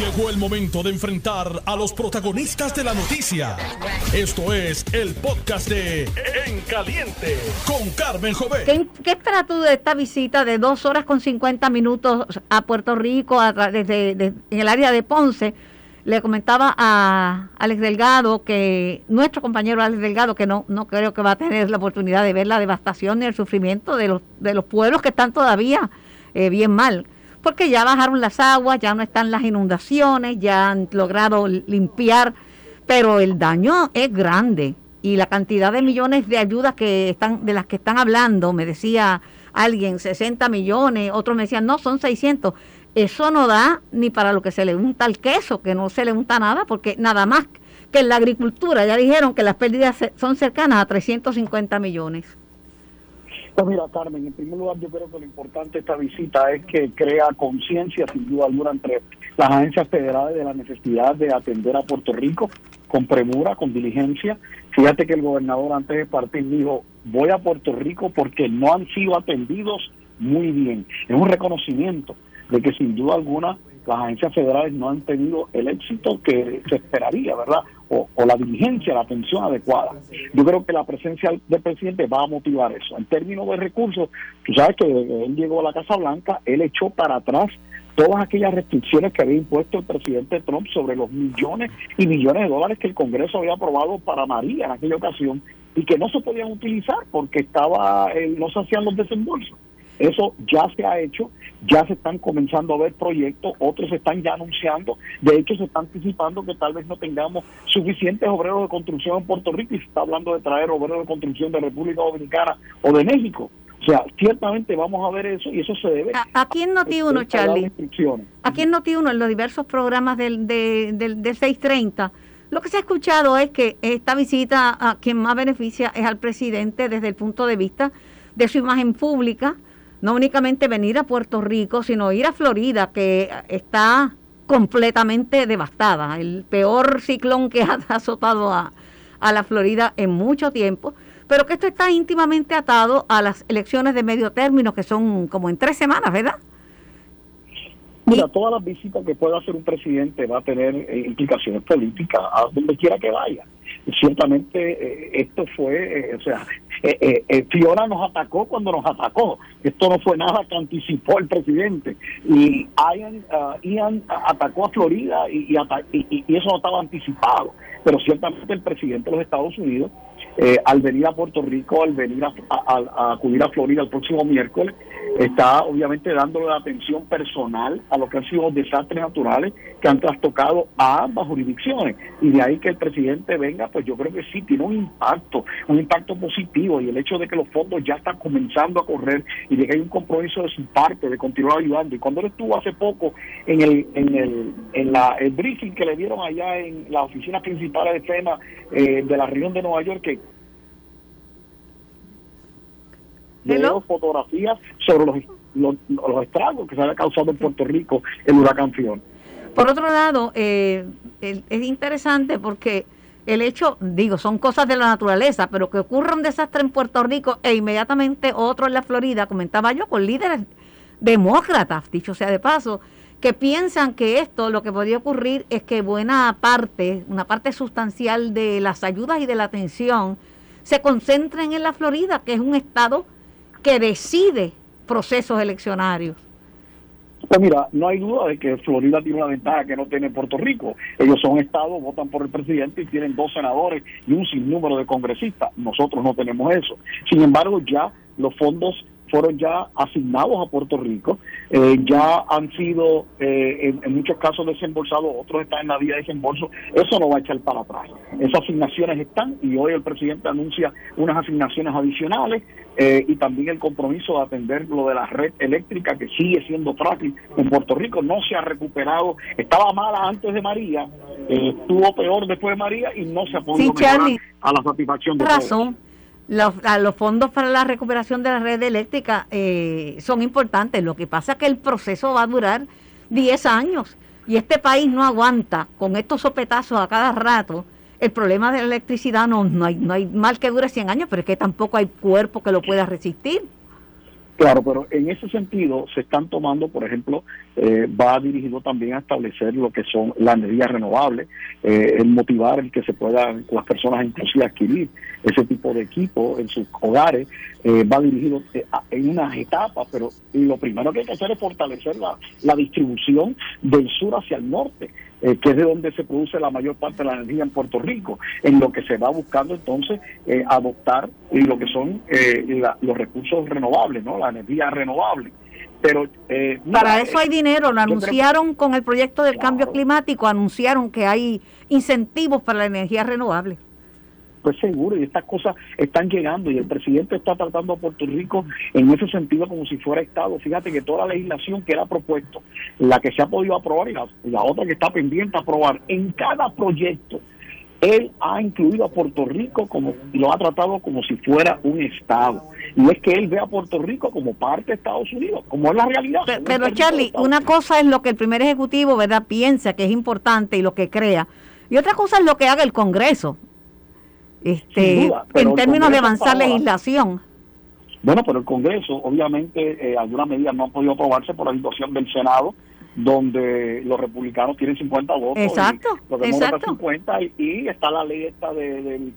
Llegó el momento de enfrentar a los protagonistas de la noticia. Esto es el podcast de En Caliente con Carmen Jovet. ¿Qué, qué tú de esta visita de dos horas con 50 minutos a Puerto Rico desde, de- en el área de Ponce? Le comentaba a Alex Delgado que nuestro compañero Alex Delgado que no no creo que va a tener la oportunidad de ver la devastación ni el sufrimiento de los de los pueblos que están todavía eh, bien mal porque ya bajaron las aguas, ya no están las inundaciones, ya han logrado limpiar, pero el daño es grande y la cantidad de millones de ayudas que están de las que están hablando, me decía alguien 60 millones, otros me decían, "No, son 600." Eso no da ni para lo que se le unta el queso, que no se le unta nada, porque nada más que en la agricultura ya dijeron que las pérdidas son cercanas a 350 millones. Pues mira, Carmen, en primer lugar yo creo que lo importante de esta visita es que crea conciencia, sin duda alguna, entre las agencias federales de la necesidad de atender a Puerto Rico con premura, con diligencia. Fíjate que el gobernador antes de partir dijo, voy a Puerto Rico porque no han sido atendidos muy bien. Es un reconocimiento de que sin duda alguna las agencias federales no han tenido el éxito que se esperaría, ¿verdad? O, la diligencia, la atención adecuada. Yo creo que la presencia del presidente va a motivar eso. En términos de recursos, tú sabes que él llegó a la Casa Blanca, él echó para atrás todas aquellas restricciones que había impuesto el presidente Trump sobre los millones y millones de dólares que el Congreso había aprobado para María en aquella ocasión y que no se podían utilizar porque estaba eh, no se hacían los desembolsos. Eso ya se ha hecho, ya se están comenzando a ver proyectos, otros se están ya anunciando, de hecho se está anticipando que tal vez no tengamos suficientes obreros de construcción en Puerto Rico y se está hablando de traer obreros de construcción de República Dominicana o de México. O sea, ciertamente vamos a ver eso y eso se debe A- Aquí en Noti1, a Charlie. Aquí en Noti1, en los diversos programas del, de, del, del 630, lo que se ha escuchado es que esta visita a quien más beneficia es al presidente desde el punto de vista de su imagen pública, no únicamente venir a Puerto Rico, sino ir a Florida, que está completamente devastada, el peor ciclón que ha azotado a, a la Florida en mucho tiempo, pero que esto está íntimamente atado a las elecciones de medio término, que son como en tres semanas, ¿verdad? Mira, todas las visitas que pueda hacer un presidente va a tener eh, implicaciones políticas a donde quiera que vaya. Ciertamente eh, esto fue, eh, o sea, eh, eh, Fiona nos atacó cuando nos atacó. Esto no fue nada que anticipó el presidente. Y Ian, ah, Ian atacó a Florida y, y eso no estaba anticipado. Pero ciertamente el presidente de los Estados Unidos, al venir a Puerto Rico, al venir a- a- a acudir a Florida el próximo miércoles, está obviamente dándole la atención personal a lo que han sido desastres naturales que han trastocado a ambas jurisdicciones. Y de ahí que el presidente venga, pues yo creo que sí, tiene un impacto, un impacto positivo. Y el hecho de que los fondos ya están comenzando a correr y de que hay un compromiso de su parte de continuar ayudando. Y cuando él estuvo hace poco en el, en el, en la, el briefing que le dieron allá en la oficina principal de FEMA eh, de la región de Nueva York, que Hello. veo fotografías sobre los, los, los estragos que se había causado en Puerto Rico el huracán Fiona. Por otro lado, eh, el- es interesante porque el hecho, digo, son cosas de la naturaleza, pero que ocurra un desastre en Puerto Rico e inmediatamente otro en la Florida, comentaba yo, con líderes demócratas, dicho sea de paso, que piensan que esto lo que podría ocurrir es que buena parte, una parte sustancial de las ayudas y de la atención se concentren en la Florida, que es un estado que decide procesos eleccionarios. Pues mira, no hay duda de que Florida tiene una ventaja que no tiene Puerto Rico. Ellos son estados, votan por el presidente y tienen dos senadores y un sinnúmero de congresistas. Nosotros no tenemos eso. Sin embargo, ya los fondos fueron ya asignados a Puerto Rico, eh, ya han sido eh, en, en muchos casos desembolsados, otros están en la vía de desembolso, eso no va a echar para atrás. Esas asignaciones están y hoy el presidente anuncia unas asignaciones adicionales eh, y también el compromiso de atender lo de la red eléctrica que sigue siendo frágil en Puerto Rico, no se ha recuperado, estaba mala antes de María, eh, estuvo peor después de María y no se ha podido Sí, mejorar a la satisfacción de todos. Los, los fondos para la recuperación de la red eléctrica eh, son importantes. Lo que pasa es que el proceso va a durar 10 años y este país no aguanta con estos sopetazos a cada rato. El problema de la electricidad no, no, hay, no hay mal que dure 100 años, pero es que tampoco hay cuerpo que lo pueda resistir. Claro, pero en ese sentido se están tomando, por ejemplo, eh, va dirigido también a establecer lo que son las energías renovables, eh, el motivar el que se puedan las personas inclusive adquirir ese tipo de equipo en sus hogares, eh, va dirigido en unas etapas, pero lo primero que hay que hacer es fortalecer la, la distribución del sur hacia el norte. Eh, que es de donde se produce la mayor parte de la energía en Puerto Rico, en lo que se va buscando entonces eh, adoptar y lo que son eh, los recursos renovables, ¿no? La energía renovable. Pero para eso hay dinero, lo anunciaron con el proyecto del cambio climático, anunciaron que hay incentivos para la energía renovable pues seguro, y estas cosas están llegando y el presidente está tratando a Puerto Rico en ese sentido como si fuera Estado. Fíjate que toda la legislación que era propuesto, la que se ha podido aprobar y la, otra que está pendiente a aprobar, en cada proyecto, él ha incluido a Puerto Rico como y lo ha tratado como si fuera un Estado. Y es que él ve a Puerto Rico como parte de Estados Unidos, como es la realidad. Pero, Charlie, una cosa es lo que el primer ejecutivo verdad piensa que es importante y lo que crea. Y otra cosa es lo que haga el Congreso este, en términos de avanzar legislación. Bueno, pero el Congreso, obviamente, eh, algunas medidas no han podido aprobarse por la situación del Senado, donde los republicanos tienen 50 votos. Exacto, y los exacto. 50 y, está la ley esta de, del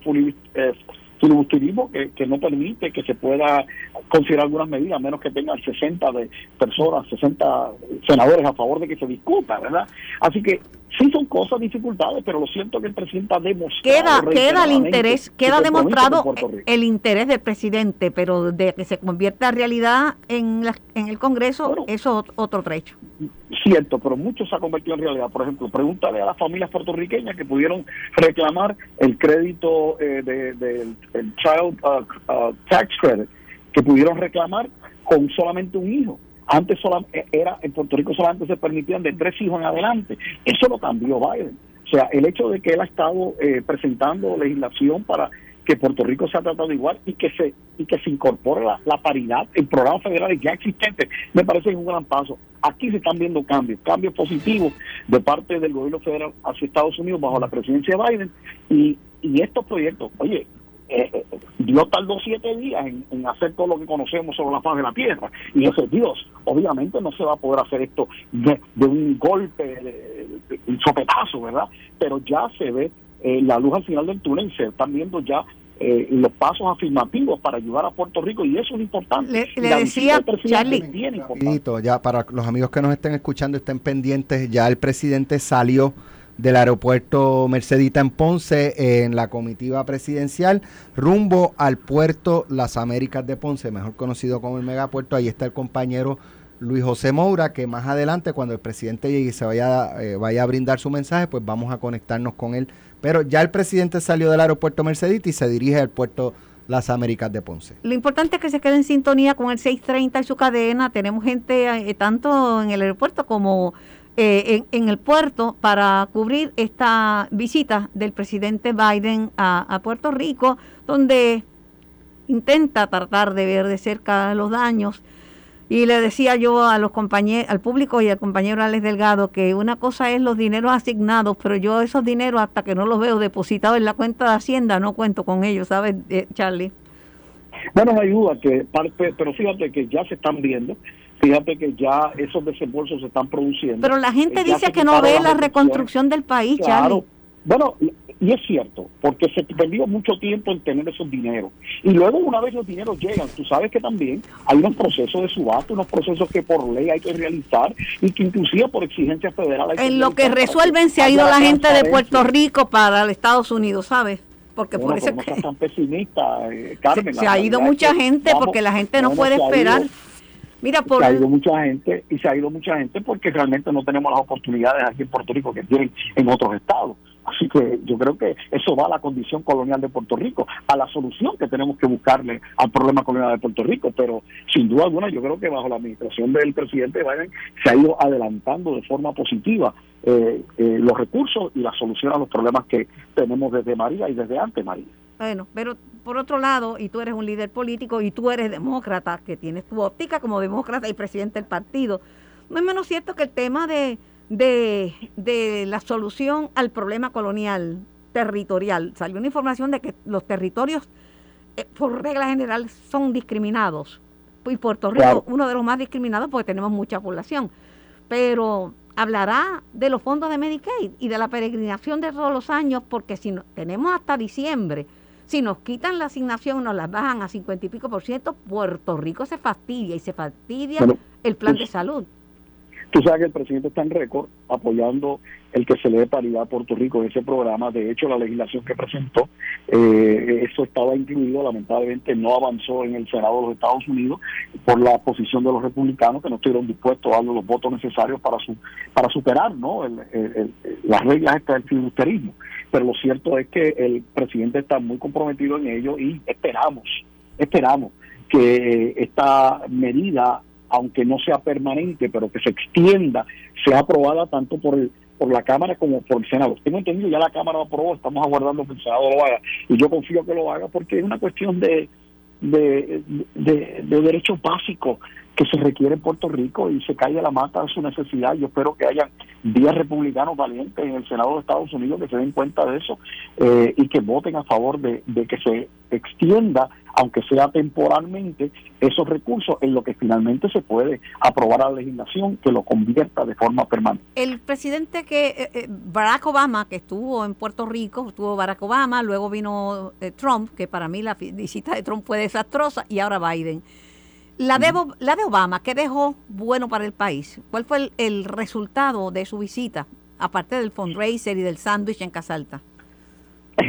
eh, filibusterismo que, que no permite que se pueda considerar algunas medidas, a menos que tengan 60 de personas, 60 senadores a favor de que se discuta, ¿verdad? Así que sí son cosas dificultades, pero lo siento que el presidente ha demostrado. Queda, queda el interés, queda demostrado el interés del presidente, pero de que se convierta en realidad en, la, en el Congreso, eso es otro trecho. Cierto, pero mucho se ha convertido en realidad. Por ejemplo, pregúntale a las familias puertorriqueñas que pudieron reclamar el crédito eh, del de, Child uh, uh, Tax Credit, que pudieron reclamar con solamente un hijo antes solamente, era en Puerto Rico solamente se permitían de tres hijos en adelante. Eso lo cambió Biden. O sea, el hecho de que él ha estado eh, presentando legislación para que Puerto Rico sea tratado igual y que se y que se incorpore la, paridad en programas federales ya existentes, me parece un gran paso. Aquí se están viendo cambios, cambios positivos de parte del gobierno federal hacia Estados Unidos bajo la presidencia de Biden y, y estos proyectos, oye, eh, Dios tardó siete días en, hacer todo lo que conocemos sobre la faz de la tierra. Y ese Dios, obviamente, no se va a poder hacer esto de, un golpe, de, un sopetazo, ¿verdad? Pero ya se ve eh, la luz al final del túnel y se están viendo ya eh, los pasos afirmativos para ayudar a Puerto Rico y eso es importante. Le, decía Charlie, ya para los amigos que nos estén escuchando estén pendientes, ya el presidente salió del aeropuerto Mercedita en Ponce en la comitiva presidencial rumbo al puerto Las Américas de Ponce, mejor conocido como el megapuerto. Ahí está el compañero Luis José Moura, que más adelante cuando el presidente llegue y se vaya, eh, vaya a brindar su mensaje, pues vamos a conectarnos con él. Pero ya el presidente salió del aeropuerto Mercedita y se dirige al puerto las Américas de Ponce. Lo importante es que se quede en sintonía con el 630 y su cadena. Tenemos gente eh, tanto en el aeropuerto como eh, en, el puerto para cubrir esta visita del presidente Biden a, Puerto Rico, donde intenta tratar de ver de cerca los daños. Y le decía yo a los compañeros, al público y al compañero Alex Delgado que una cosa es los dineros asignados, pero yo esos dineros hasta que no los veo depositados en la cuenta de Hacienda no cuento con ellos, ¿sabes, eh, Charlie? Bueno, no hay duda que pero fíjate que ya se están viendo Fíjate que ya esos desembolsos se están produciendo. Pero la gente dice que no ve la reconstrucción del país, claro. Bueno, y es cierto, porque se perdió mucho tiempo en tener esos dineros. Y luego una vez los dineros llegan, tú sabes que también hay unos procesos de subasta, unos procesos que por ley hay que realizar y que inclusive por exigencias federales... En lo que resuelven se ha ido la gente de Puerto Rico para Estados Unidos, ¿sabes? Porque por eso que... tan pesimista, eh, Carmen. Se, ha ido mucha gente porque la gente no puede esperar. Mira, por... Se ha ido mucha gente y se ha ido mucha gente porque realmente no tenemos las oportunidades aquí en Puerto Rico que tienen en otros estados. Así que yo creo que eso va a la condición colonial de Puerto Rico, a la solución que tenemos que buscarle al problema colonial de Puerto Rico. Pero sin duda alguna, yo creo que bajo la administración del presidente Biden se ha ido adelantando de forma positiva eh, eh, los recursos y la solución a los problemas que tenemos desde María y desde antes María. Bueno, pero por otro lado, y tú eres un líder político y tú eres demócrata, que tienes tu óptica como demócrata y presidente del partido, no es menos cierto que el tema de, de, la solución al problema colonial territorial, salió una información de que los territorios, eh, por regla general, son discriminados y Puerto Rico uno de los más discriminados porque tenemos mucha población. Pero hablará de los fondos de Medicaid y de la peregrinación de todos los años, porque si no, tenemos hasta diciembre, si nos quitan la asignación, nos la bajan a 50 y pico por ciento, Puerto Rico se fastidia y se fastidia el plan de salud. Tú sabes que el presidente está en récord apoyando el que se le dé paridad a Puerto Rico en ese programa. De hecho, la legislación que presentó, eh, eso estaba incluido, lamentablemente no avanzó en el Senado de los Estados Unidos por la posición de los republicanos que no estuvieron dispuestos a dar los votos necesarios para su, para superar ¿no? las reglas del filibusterismo. Pero lo cierto es que el presidente está muy comprometido en ello y esperamos, esperamos que esta medida aunque no sea permanente, pero que se extienda, sea aprobada tanto por el por la Cámara como por el Senado. Tengo entendido, ya la Cámara lo aprobó, estamos aguardando que el Senado lo haga, y yo confío que lo haga porque es una cuestión de, de, de, de derechos básicos que se requiere en Puerto Rico y se cae la mata a su necesidad. Yo espero que haya 10 republicanos valientes en el Senado de Estados Unidos que se den cuenta de eso eh, y que voten a favor de, de que se extienda aunque sea temporalmente, esos recursos en lo que finalmente se puede aprobar a la legislación que lo convierta de forma permanente. El presidente que, eh, eh, Barack Obama, que estuvo en Puerto Rico, estuvo Barack Obama, luego vino eh, Trump, que para mí la visita de Trump fue desastrosa, y ahora Biden. La de, la de Obama, ¿qué dejó bueno para el país? ¿Cuál fue el, el resultado de su visita, aparte del fundraiser y del sándwich en Casalta?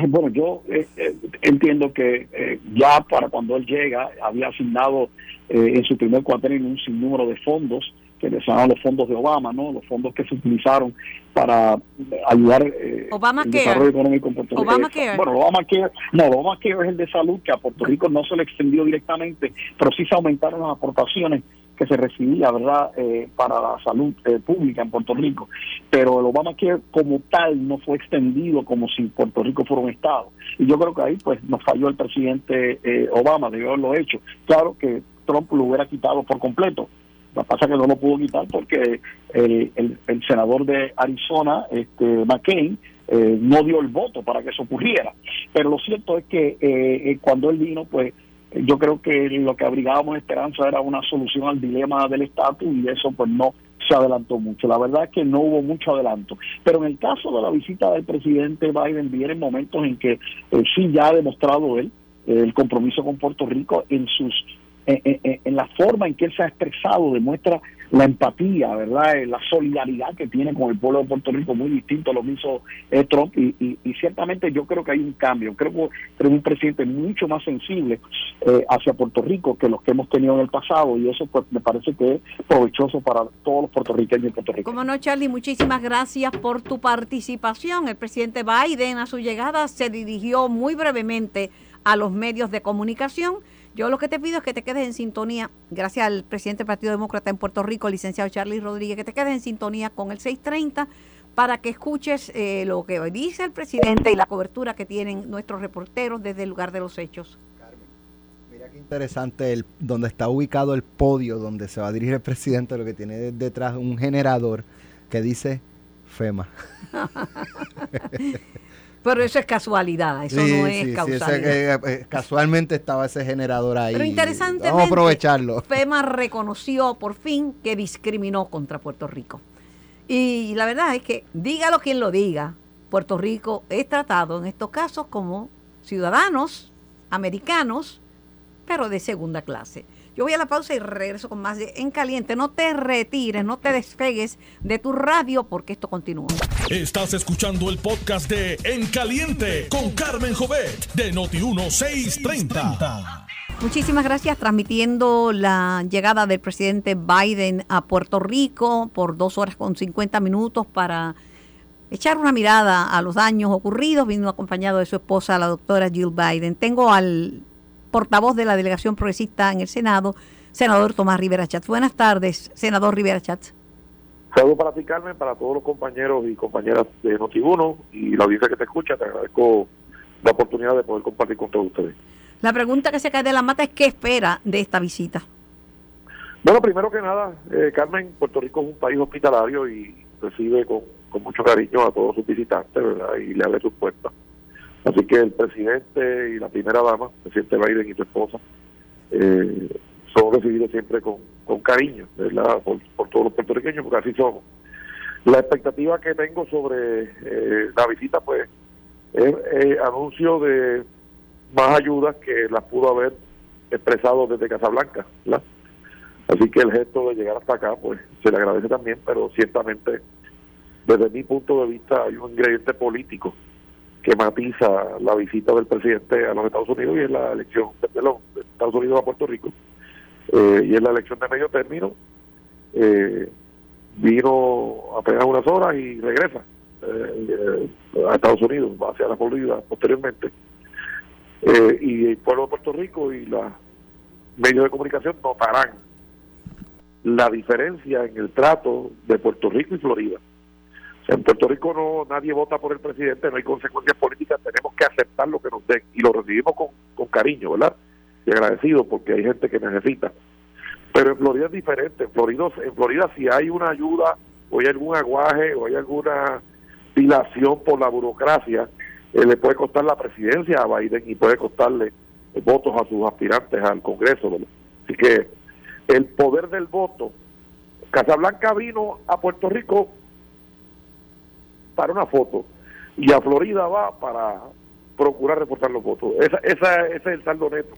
Bueno, yo eh, eh, entiendo que eh, ya para cuando él llega había asignado en su primer cuatrenio un sinnúmero de fondos que los fondos de Obama, ¿no? Los fondos que se utilizaron para ayudar el desarrollo económico en Puerto Rico. Obama Bueno, Obama Care, no, Obama Care es el de salud que a Puerto Rico no se le extendió directamente, pero sí se aumentaron las aportaciones que se recibía, ¿verdad?, eh, para la salud eh, pública en Puerto Rico. Pero el Obamacare como tal no fue extendido como si Puerto Rico fuera un Estado. Y yo creo que ahí pues nos falló el presidente eh, Obama, debió haberlo hecho. Claro que Trump lo hubiera quitado por completo. Lo que pasa es que no lo pudo quitar porque el, senador de Arizona, este McCain, no dio el voto para que eso ocurriera. Pero lo cierto es que cuando él vino, pues yo creo que lo que abrigábamos esperanza era una solución al dilema del estatus y eso pues no se adelantó mucho. La verdad es que no hubo mucho adelanto. Pero en el caso de la visita del presidente Biden, vienen momentos en que eh, sí ya ha demostrado él eh, el compromiso con Puerto Rico en sus en, la forma en que él se ha expresado, demuestra la empatía, ¿verdad? Eh, la solidaridad que tiene con el pueblo de Puerto Rico, muy distinto a lo que hizo eh, Trump. Y, ciertamente yo creo que hay un cambio. Creo que es un presidente mucho más sensible eh, hacia Puerto Rico que los que hemos tenido en el pasado. Y eso pues me parece que es provechoso para todos los puertorriqueños de Puerto Rico. Como no, Charlie, muchísimas gracias por tu participación. El presidente Biden a su llegada se dirigió muy brevemente a los medios de comunicación yo lo que te pido es que te quedes en sintonía, gracias al presidente del Partido Demócrata en Puerto Rico, licenciado Charlie Rodríguez, que te quedes en sintonía con el 630 para que escuches eh, lo que dice el presidente y la cobertura que tienen nuestros reporteros desde el lugar de los hechos. Carmen, mira qué interesante el, donde está ubicado el podio donde se va a dirigir el presidente, lo que tiene detrás un generador que dice FEMA. Pero eso es casualidad, eso no es causalidad. Sí, eh, casualmente estaba ese generador ahí. Pero interesantemente, Vamos a aprovecharlo. FEMA reconoció por fin que discriminó contra Puerto Rico. Y la verdad es que, dígalo quien lo diga, Puerto Rico es tratado en estos casos como ciudadanos americanos, pero de segunda clase. Yo voy a la pausa y regreso con más de En Caliente. No te retires, no te despegues de tu radio porque esto continúa. Estás escuchando el podcast de En Caliente con Carmen Jovet de Noti1630. Muchísimas gracias transmitiendo la llegada del presidente Biden a Puerto Rico por dos horas con 50 minutos para echar una mirada a los daños ocurridos. Vino acompañado de su esposa, la doctora Jill Biden. Tengo al portavoz de la delegación progresista en el Senado, senador Tomás Rivera Chatz. Buenas tardes, senador Rivera Chatz. Saludos para ti, Carmen, para todos los compañeros y compañeras de Notiuno y la audiencia que te escucha. Te agradezco la oportunidad de poder compartir con todos ustedes. La pregunta que se cae de la mata es qué espera de esta visita. Bueno, primero que nada, eh, Carmen, Puerto Rico es un país hospitalario y recibe con, con mucho cariño a todos sus visitantes, ¿verdad? Y le abre sus puertas. Así que el presidente y la primera dama, el presidente Biden y su esposa, eh, son recibidos siempre con, con cariño, ¿verdad? Por, todos los puertorriqueños, porque así somos. La expectativa que tengo sobre eh, la visita, pues, es eh, anuncio de más ayudas que las pudo haber expresado desde Casablanca, ¿verdad? Así que el gesto de llegar hasta acá, pues, se le agradece también, pero ciertamente, desde mi punto de vista, hay un ingrediente político que matiza la visita del presidente a los Estados Unidos y es la elección de, los Estados Unidos a Puerto Rico eh, y es la elección de medio término eh, vino apenas unas horas y regresa eh, a Estados Unidos hacia la Florida posteriormente y el pueblo de Puerto Rico y los medios de comunicación notarán la diferencia en el trato de Puerto Rico y Florida en Puerto Rico no nadie vota por el presidente, no hay consecuencias políticas, tenemos que aceptar lo que nos den y lo recibimos con, con cariño, ¿verdad? Y agradecido porque hay gente que necesita. Pero en Florida es diferente. En Florida, en Florida si hay una ayuda o hay algún aguaje o hay alguna dilación por la burocracia, eh, le puede costar la presidencia a Biden y puede costarle votos a sus aspirantes al Congreso. ¿verdad? Así que el poder del voto. Casablanca vino a Puerto Rico para una foto y a Florida va para procurar reportar los votos. Esa, esa, ese es el saldo neto.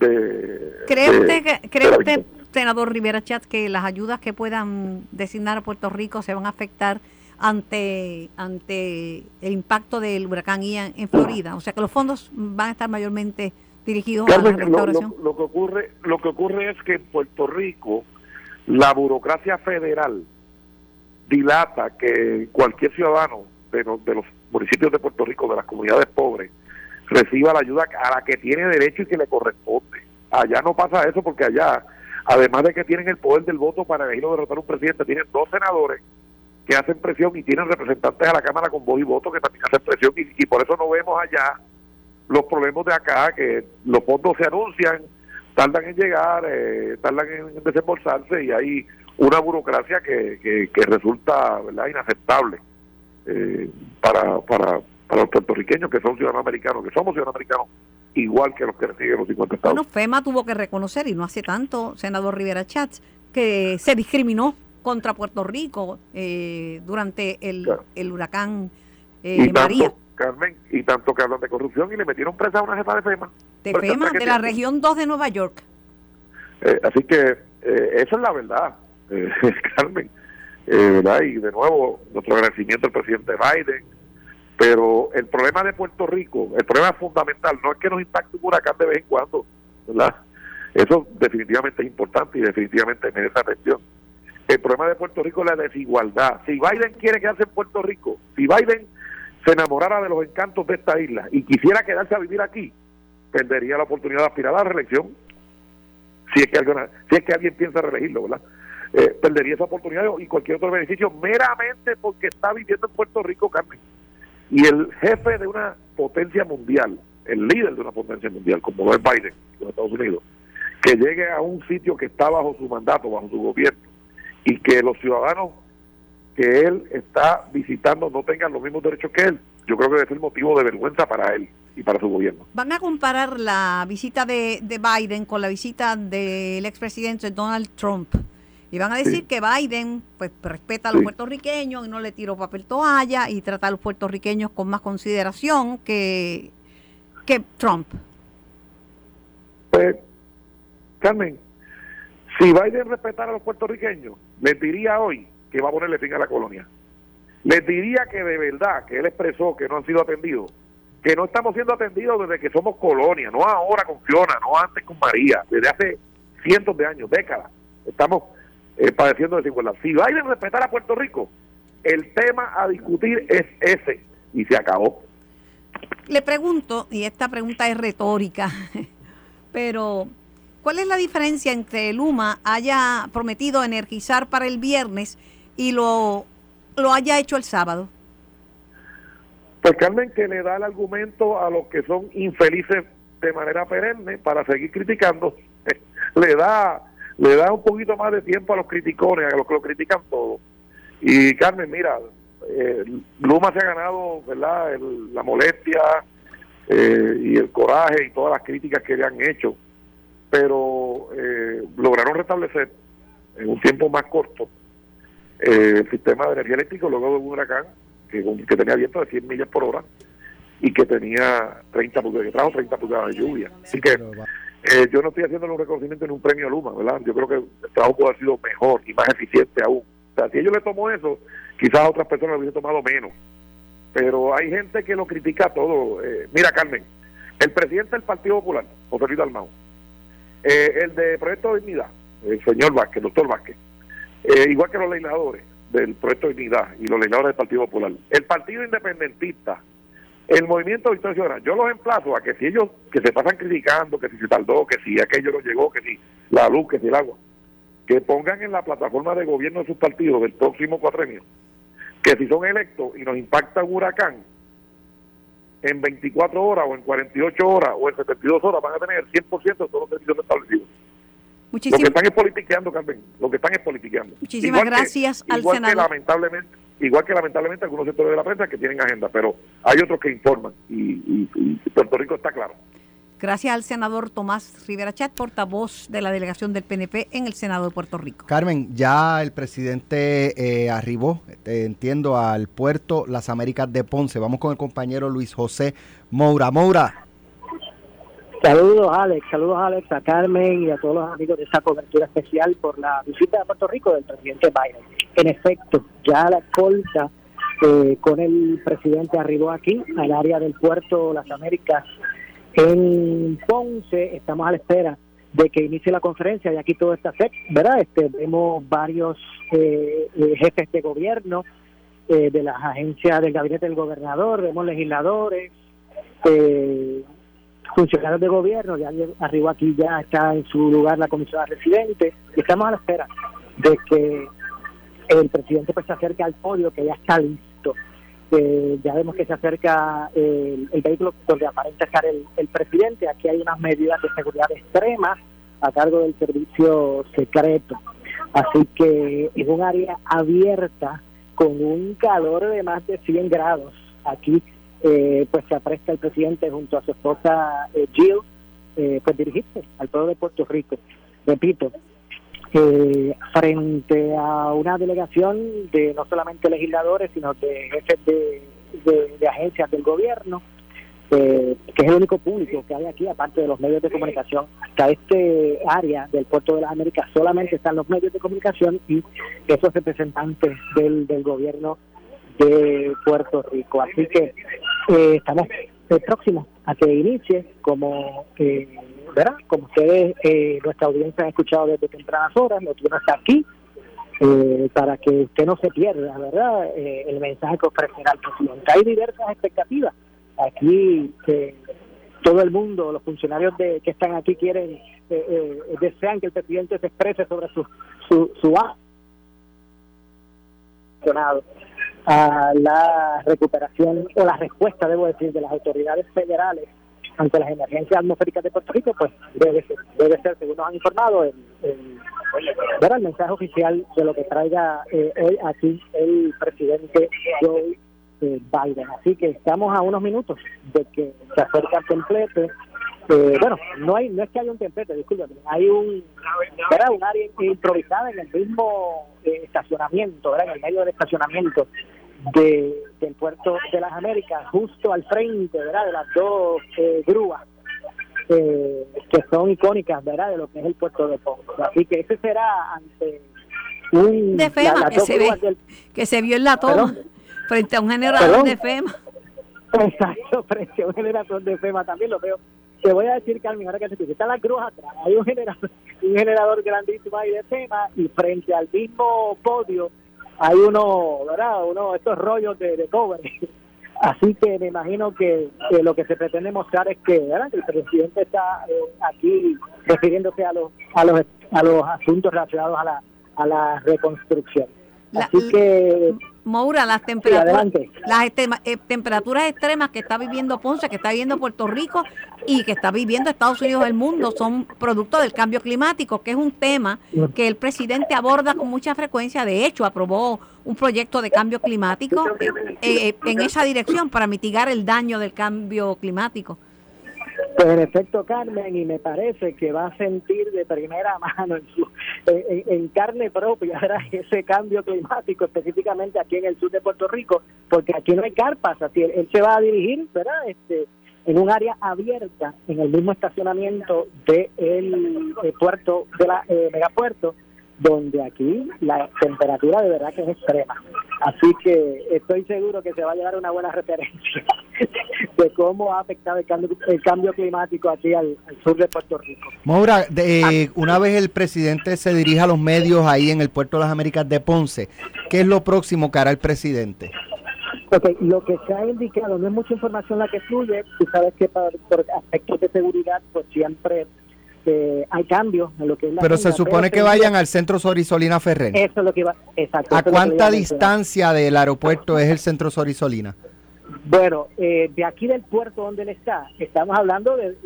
De, ¿Cree usted, ¿cree usted senador Rivera Chat, que las ayudas que puedan designar a Puerto Rico se van a afectar ante ante el impacto del huracán Ian en Florida? O sea, que los fondos van a estar mayormente dirigidos a la restauración. Lo, lo, que ocurre, lo que ocurre es que en Puerto Rico la burocracia federal dilata que cualquier ciudadano de los, de los municipios de Puerto Rico, de las comunidades pobres, reciba la ayuda a la que tiene derecho y que le corresponde. Allá no pasa eso porque allá, además de que tienen el poder del voto para elegir o derrotar un presidente, tienen dos senadores que hacen presión y tienen representantes a la Cámara con voz y voto que también hacen presión y, por eso no vemos allá los problemas de acá, que los fondos se anuncian, tardan en llegar, eh, tardan en desembolsarse y hay una burocracia que, que, resulta ¿verdad? inaceptable eh, para, para, para los puertorriqueños que son ciudadanos americanos, que somos ciudadanos americanos igual que los que reciben los 50 estados. Bueno, FEMA tuvo que reconocer, y no hace tanto, senador Rivera Chats, que se discriminó contra Puerto Rico eh, durante el, el huracán eh, María. Carmen, y tanto que hablan de corrupción y le metieron presa a una jefa de FEMA. De FEMA, de la región 2 de Nueva York. así que esa es la verdad. Eh, Carmen, eh, ¿verdad? Y de nuevo, nuestro agradecimiento al presidente Biden. Pero el problema de Puerto Rico, el problema fundamental, no es que nos impacte un huracán de vez en cuando, ¿verdad? Eso definitivamente es importante y definitivamente merece atención. El problema de Puerto Rico es la desigualdad. Si Biden quiere quedarse en Puerto Rico, si Biden se enamorara de los encantos de esta isla y quisiera quedarse a vivir aquí, perdería la oportunidad de aspirar a la reelección. Si es que, alguna, si es que alguien piensa reelegirlo, ¿verdad? Eh, perdería esa oportunidad y cualquier otro beneficio meramente porque está viviendo en Puerto Rico, Carmen. Y el jefe de una potencia mundial, el líder de una potencia mundial, como es Biden, de Estados Unidos, que llegue a un sitio que está bajo su mandato, bajo su gobierno, y que los ciudadanos que él está visitando no tengan los mismos derechos que él, yo creo que debe ser motivo de vergüenza para él y para su gobierno. ¿Van a comparar la visita de, de Biden con la visita del expresidente Donald Trump? Y van a decir que Biden pues respeta a los puertorriqueños y no le tiró papel toalla y trata a los puertorriqueños con más consideración que, que Trump. Pues, Carmen, si Biden respetara a los puertorriqueños, les diría hoy que va a ponerle fin a la colonia. Les diría que de verdad, que él expresó que no han sido atendidos, que no estamos siendo atendidos desde que somos colonia, no ahora con Fiona, no antes con María, desde hace cientos de años, décadas. Estamos eh, padeciendo desigualdad. Si Biden respetar a Puerto Rico, el tema a discutir es ese y se acabó. Le pregunto, y esta pregunta es retórica, pero ¿cuál es la diferencia entre Luma haya prometido energizar para el viernes y lo, lo haya hecho el sábado? Pues Carmen, que le da el argumento a los que son infelices de manera perenne para seguir criticando, le da le da un poquito más de tiempo a los criticones, a los que lo critican todo. Y Carmen, mira, eh, Luma se ha ganado, ¿verdad?, la molestia eh, y el coraje y todas las críticas que le han hecho. pero eh, lograron restablecer en un tiempo más corto eh, el sistema de energía eléctrica luego de un huracán que, que tenía viento de 100 millas por hora y que tenía 30 pulgadas, que trajo 30 pulgadas de lluvia. Así que eh, yo no estoy haciendo un reconocimiento en un premio Luma, ¿verdad? Yo creo que el trabajo puede haber sido mejor y más eficiente aún. O sea, si ellos le tomó eso, quizás a otras personas lo hubiesen tomado menos. Pero hay gente que lo critica todo. Eh, mira, Carmen, el presidente del Partido Popular, José Luis Dalmau, eh, el de Proyecto de Dignidad, el señor Vázquez, el doctor Vázquez, eh, igual que los legisladores del Proyecto de Dignidad y los legisladores del Partido Popular, el Partido Independentista, el movimiento de Victoria Ciudadana, yo los emplazo a que si ellos que se pasan criticando, que si se tardó, que si aquello no llegó, que si la luz, que si el agua, que pongan en la plataforma de gobierno de sus partidos del próximo cuatrenio, que si son electos y nos impacta un huracán, en 24 horas o en 48 horas o en 72 horas van a tener el 100% de todos los servicios establecidos. Lo que están es politiqueando, Carmen. Lo que están es politiqueando. Muchísimas gracias al igual senador. Que lamentablemente, igual que lamentablemente algunos sectores de la prensa que tienen agenda, pero hay otros que informan y, y- y Puerto Rico está claro. Gracias al senador Tomás Rivera Chat, portavoz de la delegación del PNP en el Senado de Puerto Rico. Carmen, ya el presidente eh, arribó, eh, entiendo, al puerto Las Américas de Ponce. Vamos con el compañero Luis José Moura. Moura, Saludos Alex, saludos Alex, a Carmen y a todos los amigos de esta cobertura especial por la visita a Puerto Rico del presidente Biden. En efecto, ya la escolta eh, con el presidente arribó aquí, al área del puerto Las Américas en Ponce. Estamos a la espera de que inicie la conferencia y aquí todo está set, ¿verdad? Este, vemos varios eh, eh, jefes de gobierno eh, de las agencias del gabinete del gobernador, vemos legisladores, eh, funcionarios de gobierno, ya arriba aquí ya está en su lugar la comisionada residente, y estamos a la espera de que el presidente pues se acerque al podio, que ya está listo. Eh, ya vemos que se acerca el, vehículo donde aparenta estar el, el presidente. Aquí hay unas medidas de seguridad extremas a cargo del servicio secreto. Así que es un área abierta con un calor de más de 100 grados. Aquí eh, pues se apresta el presidente junto a su esposa eh, Jill, eh, pues dirigirse al pueblo de Puerto Rico. Repito, eh, frente a una delegación de no solamente legisladores, sino de jefes de, de- de agencias del gobierno, eh, que es el único público que hay aquí, aparte de los medios de comunicación. Hasta este área del puerto de las Américas solamente están los medios de comunicación y esos representantes del, del gobierno de Puerto Rico. Así que eh, estamos eh, próximos a que inicie, como eh, ¿verdad? como ustedes, eh, nuestra audiencia ha escuchado desde tempranas horas, lo tiene hasta aquí, eh, para que usted no se pierda, ¿verdad? Eh, el mensaje que ofrecerá el presidente. Hay diversas expectativas. Aquí todo el mundo, los funcionarios de, que están aquí quieren, desean que el presidente se exprese sobre su su, su a la recuperación o la respuesta, debo decir, de las autoridades federales ante las emergencias atmosféricas de Puerto Rico, pues debe ser, debe ser según nos han informado, el, el, el mensaje oficial de lo que traiga eh, hoy aquí el presidente Joe eh, Biden. Así que estamos a unos minutos de que se acerca el templete. Eh, bueno, no hay no es que haya un templete, discúlpeme, hay un, ¿verdad? un área improvisada en el mismo eh, estacionamiento, ¿verdad? en el medio del estacionamiento de, del puerto de las Américas, justo al frente ¿verdad? de las dos eh, grúas eh, que son icónicas ¿verdad? de lo que es el puerto de Ponce. Así que ese será ante un De FEMA, las que dos se ve. del- Que se vio en la toma Perdón. frente a un generador Perdón. de FEMA. Exacto, frente a un generador de FEMA también lo veo. Te voy a decir, Carmen, ahora que se están las grúas atrás, hay un generador, un generador grandísimo ahí de FEMA y frente al mismo podio hay uno, ¿verdad? Uno, estos rollos de, de cobre. Así que me imagino que, que lo que se pretende mostrar es que, ¿verdad? que el presidente está eh, aquí refiriéndose a los, a los a los asuntos relacionados a la, a la reconstrucción. La- Así que Moura, las temperaturas, las eh, temperaturas extremas que está viviendo Ponce, que está viviendo Puerto Rico y que está viviendo Estados Unidos del mundo son producto del cambio climático, que es un tema que el presidente aborda con mucha frecuencia. De hecho, aprobó un proyecto de cambio climático eh, eh, en esa dirección para mitigar el daño del cambio climático. Pues en efecto, Carmen, y me parece que va a sentir de primera mano en, su, en, carne propia ese cambio climático, específicamente aquí en el sur de Puerto Rico, porque aquí no hay carpas, así él, se va a dirigir, ¿verdad? Este, en un área abierta, en el mismo estacionamiento del de eh, puerto, de la eh, megapuerto, donde aquí la temperatura de verdad que es extrema. Así que estoy seguro que se va a llevar una buena referencia de cómo ha afectado el cambio, el cambio climático aquí al, sur de Puerto Rico. Maura, de, una vez el presidente se dirige a los medios ahí en el Puerto de las Américas de Ponce, ¿qué es lo próximo que hará el presidente? Okay, lo que se ha indicado, no es mucha información la que fluye, tú sabes que por aspectos de seguridad, pues siempre hay cambios en lo que es la Pero se supone que vayan al centro Sorisolina Ferrer. Eso es lo que va, exacto. ¿A cuánta distancia del aeropuerto es el centro Sorisolina? Bueno, eh, de aquí del puerto donde él está, estamos hablando de,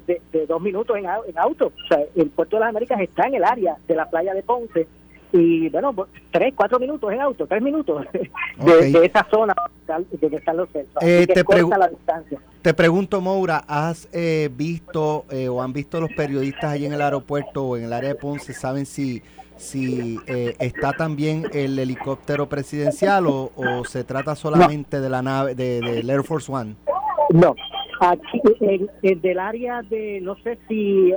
dos minutos en, en, auto. O sea, el puerto de las Américas está en el área de la playa de Ponce y bueno, tres, cuatro minutos en auto, tres minutos de, esa zona de que están los centros. Eh, te, la distancia. te pregunto, Moura, ¿has eh, visto eh, o han visto los periodistas ahí en el aeropuerto o en el área de Ponce, saben si si está también el helicóptero presidencial o, se trata solamente de la nave de, del Air Force One? No, aquí en, del área de, no sé si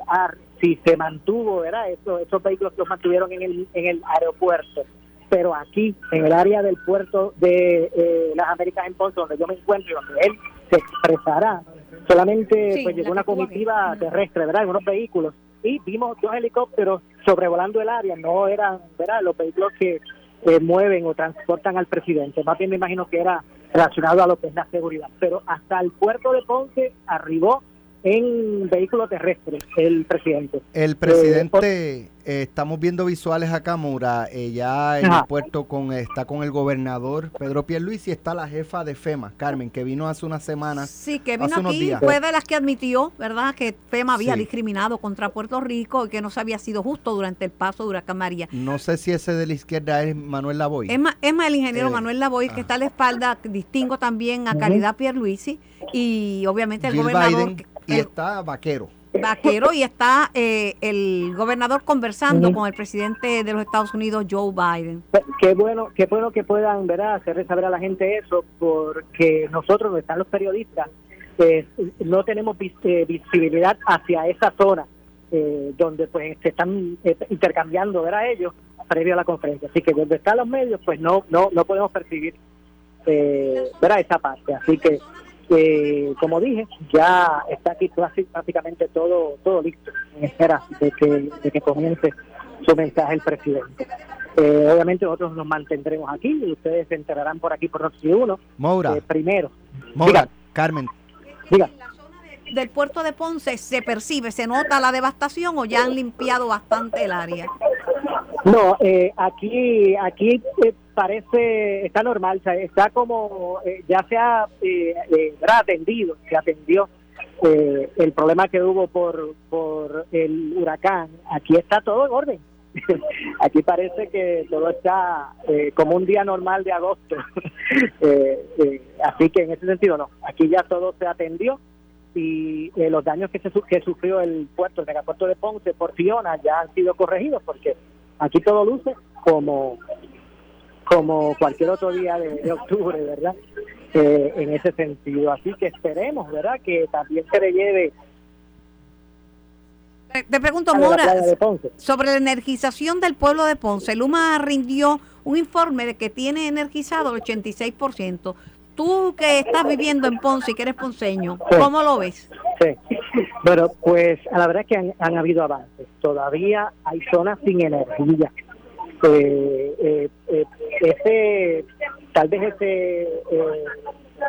si se mantuvo, ¿verdad? Esos, esos vehículos los mantuvieron en el, en el aeropuerto. Pero aquí, en el área del puerto de eh, las Américas en Ponce, donde yo me encuentro y donde él se expresará, solamente pues llegó una comitiva terrestre, ¿verdad? En unos vehículos. Y vimos dos helicópteros sobrevolando el área. No eran, ¿verdad? Los vehículos que eh, mueven o transportan al presidente. Más bien me imagino que era relacionado a lo que es la seguridad. Pero hasta el puerto de Ponce arribó en vehículo terrestre el presidente. El presidente, eh, eh, estamos viendo visuales acá, Mura, eh, ya en el puerto con, está con el gobernador Pedro Pierluisi y está la jefa de FEMA, Carmen, que vino hace unas semanas. Sí, que vino aquí, fue de las que admitió, ¿verdad?, que FEMA había discriminado contra Puerto Rico y que no se había sido justo durante el paso de Huracán María. No sé si ese de la izquierda es Manuel Lavoy. Es más, es más el ingeniero Manuel Lavoy, que está a la espalda, distingo también a Caridad Pierluisi y obviamente el gobernador y está Vaquero. Vaquero y está eh, el gobernador conversando con el presidente de los Estados Unidos, Joe Biden. Qué bueno, qué bueno que puedan ¿verdad? hacer saber a la gente eso, porque nosotros, donde están los periodistas, eh, no tenemos eh, visibilidad hacia esa zona donde pues se están intercambiando ¿verdad? ellos previo a la conferencia. Así que donde están los medios, pues no no no podemos percibir ¿verdad? esa parte. Así que eh, como dije, ya está aquí prácticamente todo todo listo en espera de que, de que comience su mensaje el presidente. Eh, obviamente nosotros nos mantendremos aquí y ustedes se enterarán por aquí por Rossi 1. Moura. Eh, primero. Moura, Carmen. Diga. Del puerto de Ponce se percibe, se nota la devastación o ya han limpiado bastante el área. No, eh, aquí aquí eh, parece está normal, está como eh, ya se ha atendido, se atendió el problema que hubo por por el huracán. Aquí está todo en orden. aquí parece que todo está como un día normal de agosto. así que en ese sentido no. Aquí ya todo se atendió y los daños que, se, que sufrió el puerto, el megapuerto de Ponce por Fiona ya han sido corregidos porque Aquí todo luce como, como cualquier otro día de, octubre, ¿verdad? Eh, en ese sentido. Así que esperemos, ¿verdad? Que también se le lleve te pregunto, Mora, sobre la energización del pueblo de Ponce. Luma rindió un informe de que tiene energizado el 86%. Tú que estás viviendo en Ponce y que eres ponceño, ¿cómo lo ves? Sí, bueno, pues a la verdad es que han, habido avances. Todavía hay zonas sin energía. Eh, eh, eh, ese, tal vez ese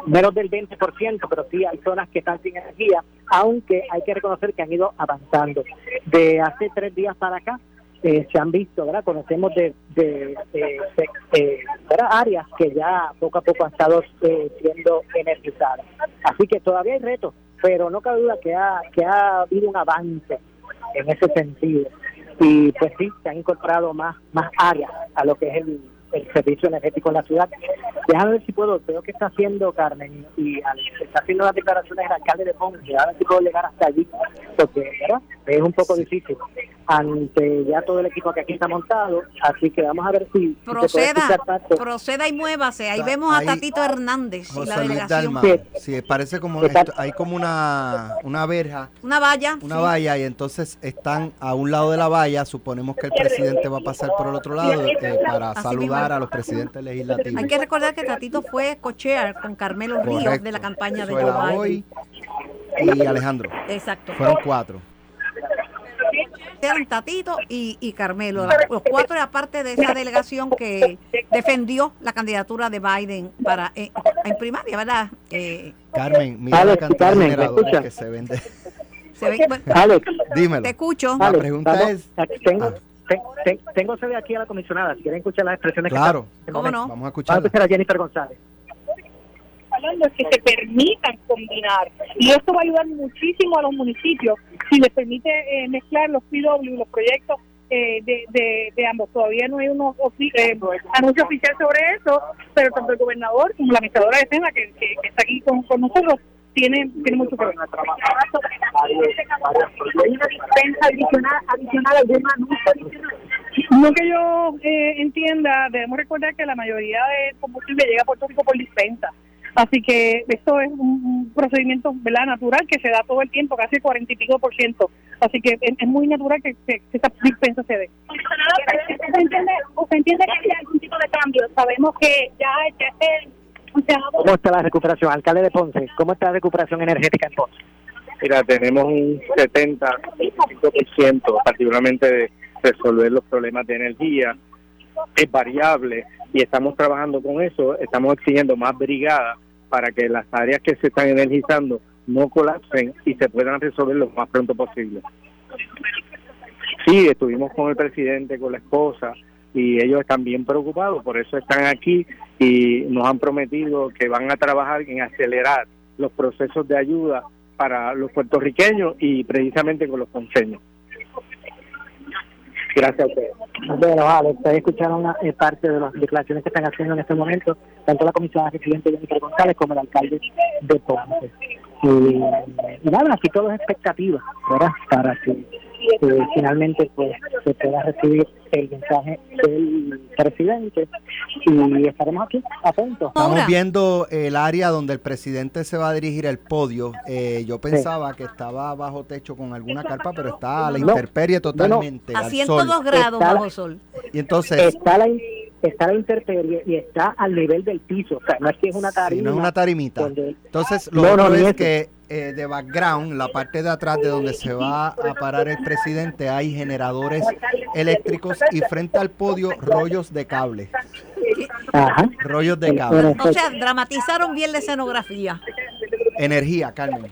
menos del 20%, pero sí hay zonas que están sin energía, aunque hay que reconocer que han ido avanzando. De hace tres días para acá, eh, se han visto, ¿verdad? Conocemos de, de, eh, áreas que ya poco a poco han estado eh, siendo energizadas. Así que todavía hay retos, pero no cabe duda que ha, que ha habido un avance en ese sentido. Y pues sí, se han incorporado más, más áreas a lo que es el, el servicio energético en la ciudad. Déjame ver si puedo, veo que está haciendo Carmen y está haciendo las declaraciones el alcalde de Ponce, a ver si puedo llegar hasta allí, porque es un poco difícil ante ya todo el equipo que aquí está montado, así que vamos a ver si proceda, proceda y muévase, ahí vemos a Tatito Hernández y la delegación. sí, parece como hay como una una verja, una valla, una valla y entonces están a un lado de la valla, suponemos que el presidente va a pasar por el otro lado eh, para saludar a los presidentes legislativos. Hay que recordar que Tatito fue cochear con Carmelo Ríos de la campaña de Joe y Alejandro. Exacto. Fueron cuatro eran Tatito y, Carmelo. Los cuatro eran parte de esa delegación que defendió la candidatura de Biden para eh, en primaria, ¿verdad? Eh, Carmen, mira la cantidad de generadores que se vende. Alex, dímelo. Te escucho. La pregunta es... Tengo, ah. tengo sede aquí a la comisionada. Si quieren escuchar las expresiones claro. que ¿Cómo no? Vamos a escuchar. Vamos a escuchar a Jennifer González hablando es que se permitan combinar. Y esto va a ayudar muchísimo a los municipios si les permite eh, mezclar los PW, los proyectos eh, de, de, ambos. Todavía no hay un eh, anuncio oficial sobre eso, pero tanto el gobernador como la administradora de FEMA, que, que, está aquí con, nosotros, tiene, tiene mucho que ver. ¿Hay una dispensa adicional, adicional algún anuncio adicional? No que yo entienda, debemos recordar que la mayoría de combustible llega a Puerto Rico por dispensa. Así que esto es un procedimiento ¿verdad? natural que se da todo el tiempo, casi el cuarenta y pico por ciento. Así que es, muy natural que, esta dispensa se dé. ¿Usted entiende, usted entiende que hay algún tipo de cambio? Sabemos que ya, ya ¿Cómo está la recuperación? Alcalde de Ponce, ¿cómo está la recuperación energética en Ponce? Mira, tenemos un 70%, particularmente de resolver los problemas de energía. Es variable, y estamos trabajando con eso, estamos exigiendo más brigadas para que las áreas que se están energizando no colapsen y se puedan resolver lo más pronto posible. Sí, estuvimos con el presidente, con la esposa, y ellos están bien preocupados, por eso están aquí y nos han prometido que van a trabajar en acelerar los procesos de ayuda para los puertorriqueños y precisamente con los conseños. Gracias a ustedes. Bueno, vale, ustedes escucharon eh, parte de las declaraciones que están haciendo en este momento, tanto la comisionada residente Jennifer González como el alcalde de Ponce. Y, nada, aquí todo es expectativa, ¿verdad? Para que finalmente pues se pueda recibir el mensaje del presidente y estaremos aquí atentos. Estamos viendo el área donde el presidente se va a dirigir el podio. Eh, yo pensaba que estaba bajo techo con alguna carpa, pero está a la intemperie totalmente. a 102 grados bajo sol. Y entonces está la está la intemperie y está al nivel del piso, o sea, no es que es una tarima. no es una tarimita. Entonces, lo otro es que eh, de background, la parte de atrás de donde se va a parar el presidente, hay generadores eléctricos y frente al podio rollos de cable. Ajá. Rollos de cable. O sea, dramatizaron bien la escenografía. Energía, Carmen.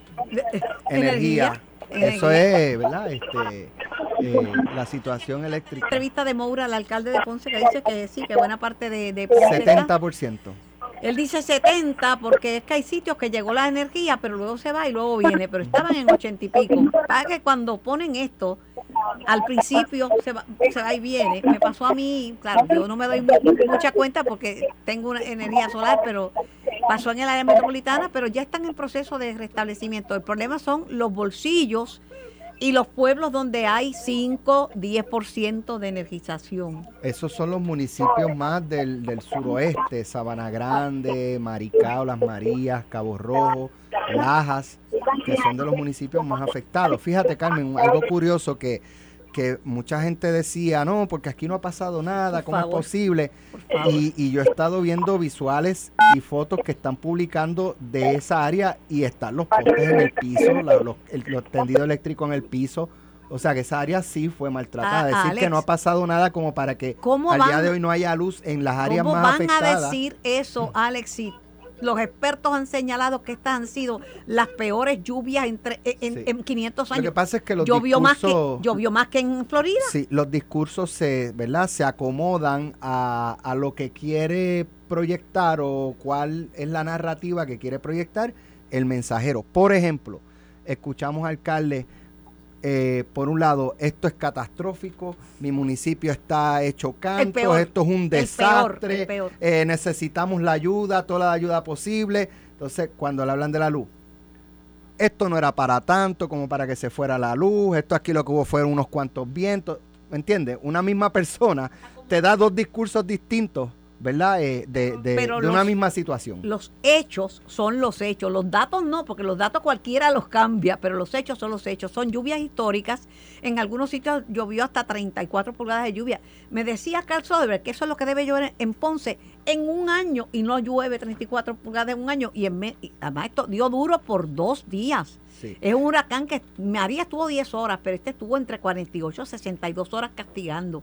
Energía. Eso es, ¿verdad? Este, eh, la situación eléctrica. Entrevista de Moura al alcalde de Ponce que dice que sí, que buena parte de, de 70%. Él dice 70 porque es que hay sitios que llegó la energía, pero luego se va y luego viene, pero estaban en 80 y pico. Para que cuando ponen esto, al principio se va, se va y viene. Me pasó a mí, claro, yo no me doy mucha cuenta porque tengo una energía solar, pero pasó en el área metropolitana, pero ya están en proceso de restablecimiento. El problema son los bolsillos y los pueblos donde hay 5, 10% de energización. Esos son los municipios más del, del suroeste, Sabana Grande, Maricao, Las Marías, Cabo Rojo, Lajas, que son de los municipios más afectados. Fíjate, Carmen, algo curioso que que mucha gente decía, no, porque aquí no ha pasado nada, ¿cómo es posible? Y, yo he estado viendo visuales y fotos que están publicando de esa área y están los postes en el piso, los, el, tendido eléctrico en el piso. O sea que esa área sí fue maltratada. Ah, decir que no ha pasado nada como para que al día de hoy no haya luz en las áreas más afectadas. ¿Cómo van a decir eso, Alex, los expertos han señalado que estas han sido las peores lluvias entre, en, 500 años. Lo que pasa es que los llovió discursos, más que llovió más que en Florida. Sí, los discursos se, ¿verdad? Se acomodan a, a lo que quiere proyectar o cuál es la narrativa que quiere proyectar el mensajero. Por ejemplo, escuchamos al alcalde eh, por un lado, esto es catastrófico, mi municipio está hecho canto, peor, esto es un el peor, desastre, el peor. eh, necesitamos la ayuda, toda la ayuda posible. Entonces, cuando le hablan de la luz, esto no era para tanto como para que se fuera la luz, esto aquí lo que hubo fueron unos cuantos vientos, ¿me entiendes? Una misma persona te da dos discursos distintos, ¿verdad? Eh, de de- de una misma situación. Los hechos son los hechos, los datos no, porque los datos cualquiera los cambia, pero los hechos son los hechos. Son lluvias históricas. En algunos sitios llovió hasta 34 pulgadas de lluvia. Me decía Carl Soderberg que eso es lo que debe llover en Ponce en un año y no llueve 34 pulgadas en un año. Y, en me- y además esto dio duro por dos días. Sí. Es un huracán que María estuvo 10 horas, pero este estuvo entre 48 y 62 horas castigando.